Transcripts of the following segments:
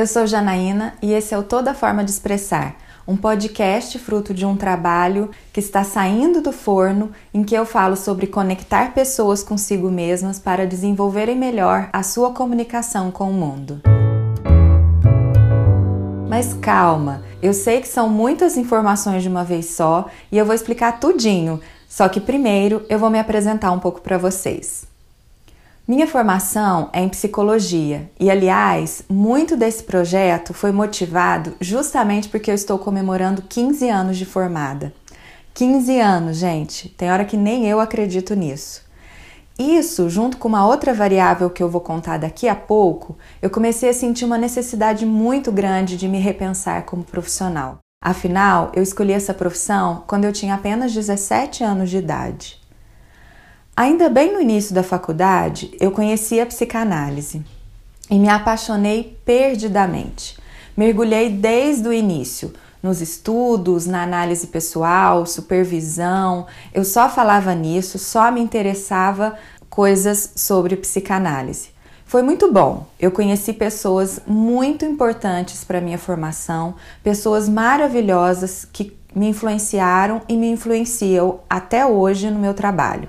Eu sou Janaína e esse é o Toda Forma de Expressar, um podcast fruto de um trabalho que está saindo do forno, em que eu falo sobre conectar pessoas consigo mesmas para desenvolverem melhor a sua comunicação com o mundo. Mas calma, eu sei que são muitas informações de uma vez só e eu vou explicar tudinho, só que primeiro eu vou me apresentar um pouco para vocês. Minha formação é em psicologia e, aliás, muito desse projeto foi motivado justamente porque eu estou comemorando 15 anos de formada. 15 anos, gente, tem hora que nem eu acredito nisso. Isso, junto com uma outra variável que eu vou contar daqui a pouco, eu comecei a sentir uma necessidade muito grande de me repensar como profissional. Afinal, eu escolhi essa profissão quando eu tinha apenas 17 anos de idade. Ainda bem no início da faculdade, eu conheci a psicanálise e me apaixonei perdidamente. Mergulhei desde o início nos estudos, na análise pessoal, supervisão. Eu só falava nisso, só me interessava coisas sobre psicanálise. Foi muito bom. Eu conheci pessoas muito importantes para minha formação, pessoas maravilhosas que me influenciaram e me influenciam até hoje no meu trabalho.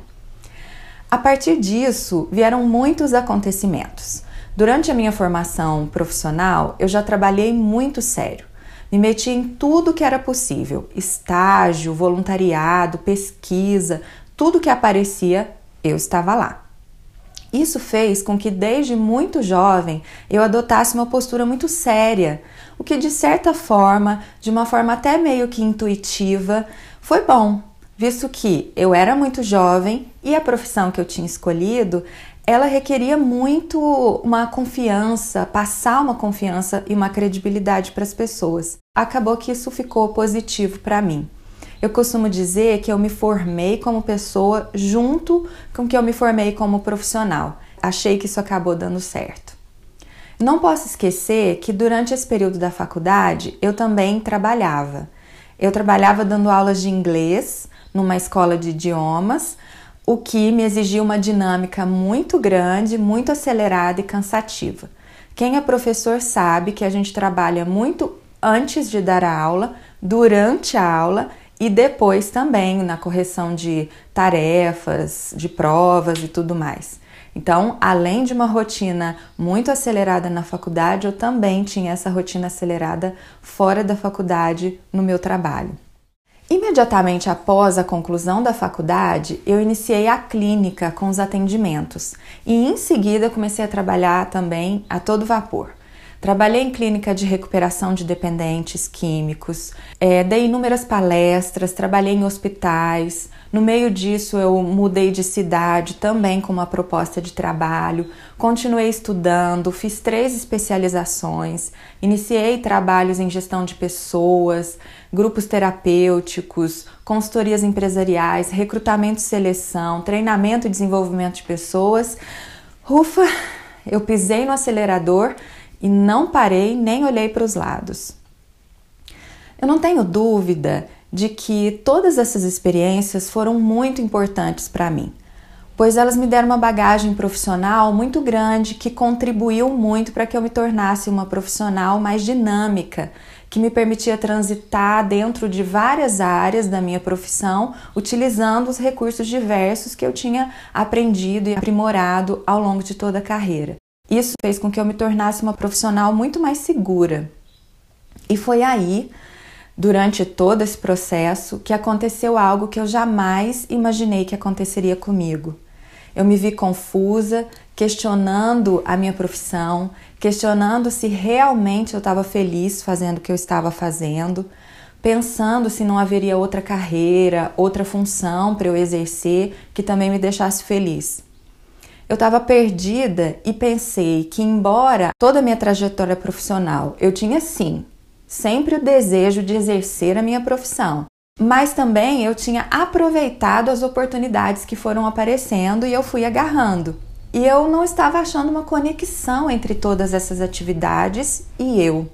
A partir disso, vieram muitos acontecimentos. Durante a minha formação profissional, eu já trabalhei muito sério. Me meti em tudo que era possível: estágio, voluntariado, pesquisa, tudo que aparecia, eu estava lá. Isso fez com que desde muito jovem eu adotasse uma postura muito séria, o que de certa forma, de uma forma até meio que intuitiva, foi bom, visto que eu era muito jovem e a profissão que eu tinha escolhido, ela requeria muito uma confiança, passar uma confiança e uma credibilidade para as pessoas. Acabou que isso ficou positivo para mim. Eu costumo dizer que eu me formei como pessoa junto com que eu me formei como profissional. Achei que isso acabou dando certo. Não posso esquecer que durante esse período da faculdade eu também trabalhava. Eu trabalhava dando aulas de inglês numa escola de idiomas, o que me exigia uma dinâmica muito grande, muito acelerada e cansativa. Quem é professor sabe que a gente trabalha muito antes de dar a aula, durante a aula e depois também na correção de tarefas, de provas e tudo mais. Então, além de uma rotina muito acelerada na faculdade, eu também tinha essa rotina acelerada fora da faculdade no meu trabalho. Imediatamente após a conclusão da faculdade, eu iniciei a clínica com os atendimentos e em seguida comecei a trabalhar também a todo vapor. Trabalhei em clínica de recuperação de dependentes químicos, é, dei inúmeras palestras, trabalhei em hospitais. No meio disso, eu mudei de cidade também com uma proposta de trabalho. Continuei estudando, fiz três especializações, iniciei trabalhos em gestão de pessoas, grupos terapêuticos, consultorias empresariais, recrutamento e seleção, treinamento e desenvolvimento de pessoas. Ufa, eu pisei no acelerador e não parei nem olhei para os lados. Eu não tenho dúvida de que todas essas experiências foram muito importantes para mim, pois elas me deram uma bagagem profissional muito grande que contribuiu muito para que eu me tornasse uma profissional mais dinâmica, que me permitia transitar dentro de várias áreas da minha profissão, utilizando os recursos diversos que eu tinha aprendido e aprimorado ao longo de toda a carreira. Isso fez com que eu me tornasse uma profissional muito mais segura. E foi aí, durante todo esse processo, que aconteceu algo que eu jamais imaginei que aconteceria comigo. Eu me vi confusa, questionando a minha profissão, questionando se realmente eu estava feliz fazendo o que eu estava fazendo, pensando se não haveria outra carreira, outra função para eu exercer que também me deixasse feliz. Eu estava perdida e pensei que, embora toda a minha trajetória profissional eu tinha sim sempre o desejo de exercer a minha profissão, mas também eu tinha aproveitado as oportunidades que foram aparecendo e eu fui agarrando. E eu não estava achando uma conexão entre todas essas atividades e eu.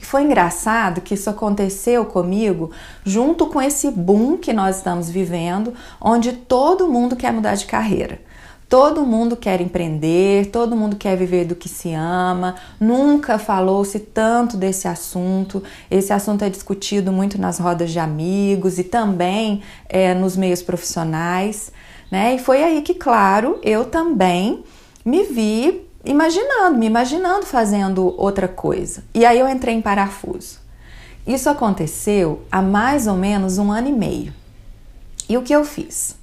E foi engraçado que isso aconteceu comigo junto com esse boom que nós estamos vivendo, onde todo mundo quer mudar de carreira. Todo mundo quer empreender, todo mundo quer viver do que se ama. Nunca falou-se tanto desse assunto. Esse assunto é discutido muito nas rodas de amigos e também é, nos meios profissionais. Né? E foi aí que, claro, eu também me vi imaginando, me imaginando fazendo outra coisa. E aí eu entrei em parafuso. Isso aconteceu há mais ou menos um ano e meio. E o que eu fiz?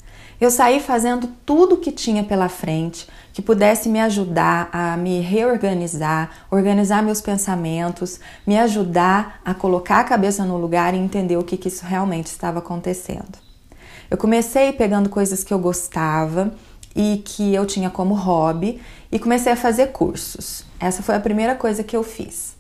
Eu saí fazendo tudo que tinha pela frente que pudesse me ajudar a me reorganizar, organizar meus pensamentos, me ajudar a colocar a cabeça no lugar e entender o que, que isso realmente estava acontecendo. Eu comecei pegando coisas que eu gostava e que eu tinha como hobby e comecei a fazer cursos. Essa foi a primeira coisa que eu fiz.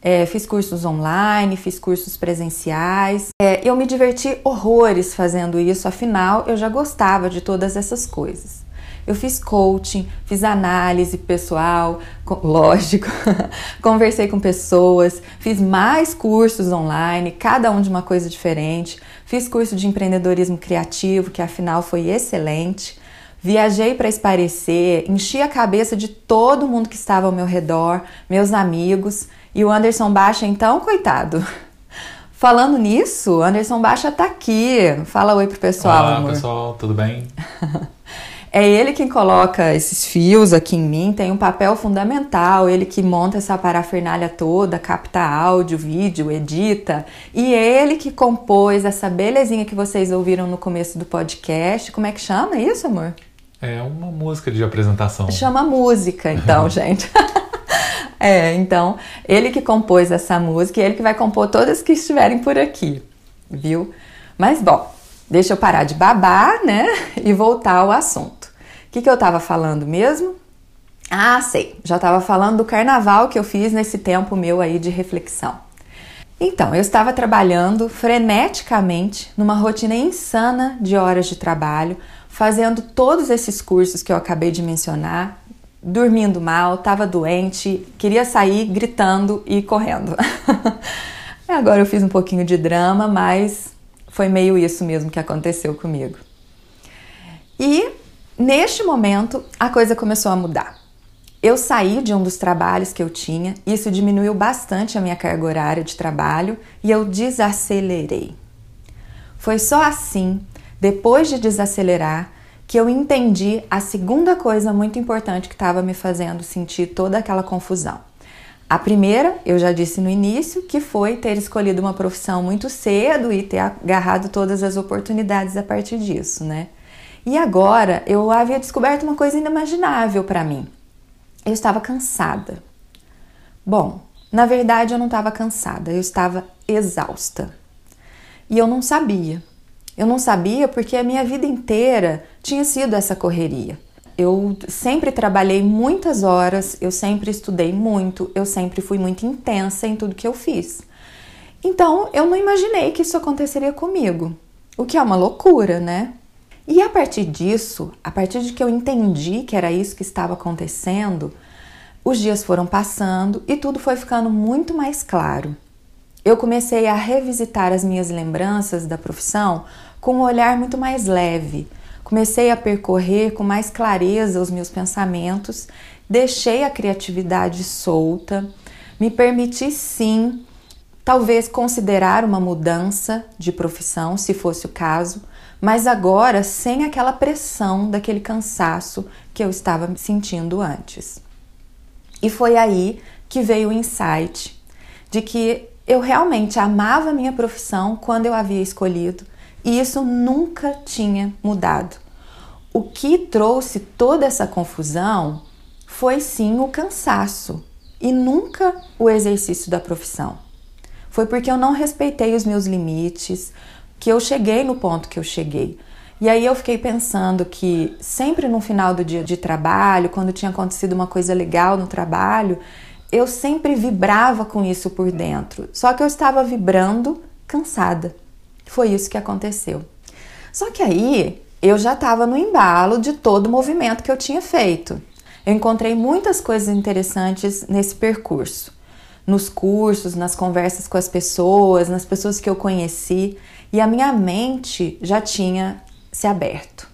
É, fiz cursos online, fiz cursos presenciais. É, eu me diverti horrores fazendo isso, afinal eu já gostava de todas essas coisas. Eu fiz coaching, fiz análise pessoal, lógico, conversei com pessoas, fiz mais cursos online, cada um de uma coisa diferente. Fiz curso de empreendedorismo criativo, que afinal foi excelente. Viajei para esparecer, enchi a cabeça de todo mundo que estava ao meu redor, meus amigos. E o Anderson Baixa, então, coitado. Falando nisso, Anderson Baixa tá aqui. Fala oi pro pessoal. Olá, amor. pessoal, tudo bem? É ele quem coloca esses fios aqui em mim, tem um papel fundamental, ele que monta essa parafernália toda, capta áudio, vídeo, edita, e ele que compôs essa belezinha que vocês ouviram no começo do podcast. Como é que chama isso, amor? É uma música de apresentação. Chama música, então, gente. É, então, ele que compôs essa música e ele que vai compor todas que estiverem por aqui, viu? Mas bom, deixa eu parar de babar, né? E voltar ao assunto. O que, que eu tava falando mesmo? Ah, sei, já tava falando do carnaval que eu fiz nesse tempo meu aí de reflexão. Então, eu estava trabalhando freneticamente numa rotina insana de horas de trabalho, fazendo todos esses cursos que eu acabei de mencionar, dormindo mal, estava doente, queria sair gritando e correndo. Agora eu fiz um pouquinho de drama, mas foi meio isso mesmo que aconteceu comigo. E neste momento a coisa começou a mudar. Eu saí de um dos trabalhos que eu tinha, isso diminuiu bastante a minha carga horária de trabalho e eu desacelerei. Foi só assim, depois de desacelerar, que eu entendi a segunda coisa muito importante que estava me fazendo sentir toda aquela confusão. A primeira, eu já disse no início, que foi ter escolhido uma profissão muito cedo e ter agarrado todas as oportunidades a partir disso, né? E agora eu havia descoberto uma coisa inimaginável para mim. Eu estava cansada. Bom, na verdade eu não estava cansada, eu estava exausta. E eu não sabia. Eu não sabia porque a minha vida inteira tinha sido essa correria. Eu sempre trabalhei muitas horas, eu sempre estudei muito, eu sempre fui muito intensa em tudo que eu fiz. Então eu não imaginei que isso aconteceria comigo, o que é uma loucura, né? E a partir disso, a partir de que eu entendi que era isso que estava acontecendo, os dias foram passando e tudo foi ficando muito mais claro. Eu comecei a revisitar as minhas lembranças da profissão com um olhar muito mais leve. Comecei a percorrer com mais clareza os meus pensamentos, deixei a criatividade solta, me permiti sim, talvez considerar uma mudança de profissão, se fosse o caso, mas agora sem aquela pressão daquele cansaço que eu estava sentindo antes. E foi aí que veio o insight de que eu realmente amava a minha profissão quando eu havia escolhido e isso nunca tinha mudado. O que trouxe toda essa confusão foi sim o cansaço e nunca o exercício da profissão. Foi porque eu não respeitei os meus limites que eu cheguei no ponto que eu cheguei. E aí eu fiquei pensando que sempre no final do dia de trabalho, quando tinha acontecido uma coisa legal no trabalho, eu sempre vibrava com isso por dentro. Só que eu estava vibrando cansada. Foi isso que aconteceu. Só que aí eu já estava no embalo de todo o movimento que eu tinha feito. Eu encontrei muitas coisas interessantes nesse percurso, nos cursos, nas conversas com as pessoas, nas pessoas que eu conheci, e a minha mente já tinha se aberto.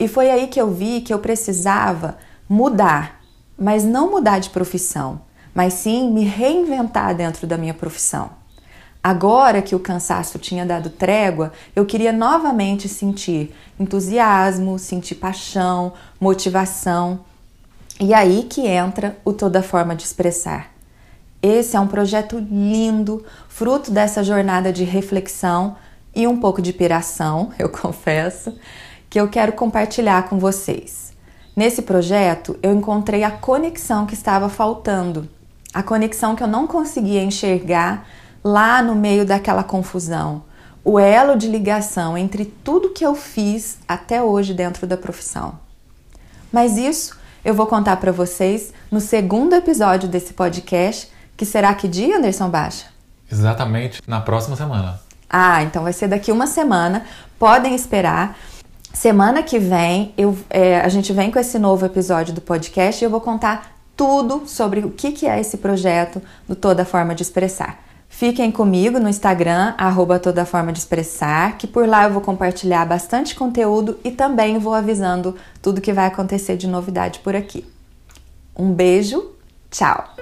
E foi aí que eu vi que eu precisava mudar, mas não mudar de profissão, mas sim me reinventar dentro da minha profissão. Agora que o cansaço tinha dado trégua, eu queria novamente sentir entusiasmo, sentir paixão, motivação. E aí que entra o Toda Forma de Expressar. Esse é um projeto lindo, fruto dessa jornada de reflexão e um pouco de piração, eu confesso, que eu quero compartilhar com vocês. Nesse projeto, eu encontrei a conexão que estava faltando, a conexão que eu não conseguia enxergar lá no meio daquela confusão, o elo de ligação entre tudo que eu fiz até hoje dentro da profissão. Mas isso eu vou contar para vocês no segundo episódio desse podcast, que será que dia, Anderson Baixa? Exatamente na próxima semana. Ah, então vai ser daqui uma semana. Podem esperar. Semana que vem eu, é, a gente vem com esse novo episódio do podcast e eu vou contar tudo sobre o que, que é esse projeto do Toda Forma de Expressar. Fiquem comigo no Instagram, arroba Toda Forma de Expressar, que por lá eu vou compartilhar bastante conteúdo e também vou avisando tudo que vai acontecer de novidade por aqui. Um beijo, tchau!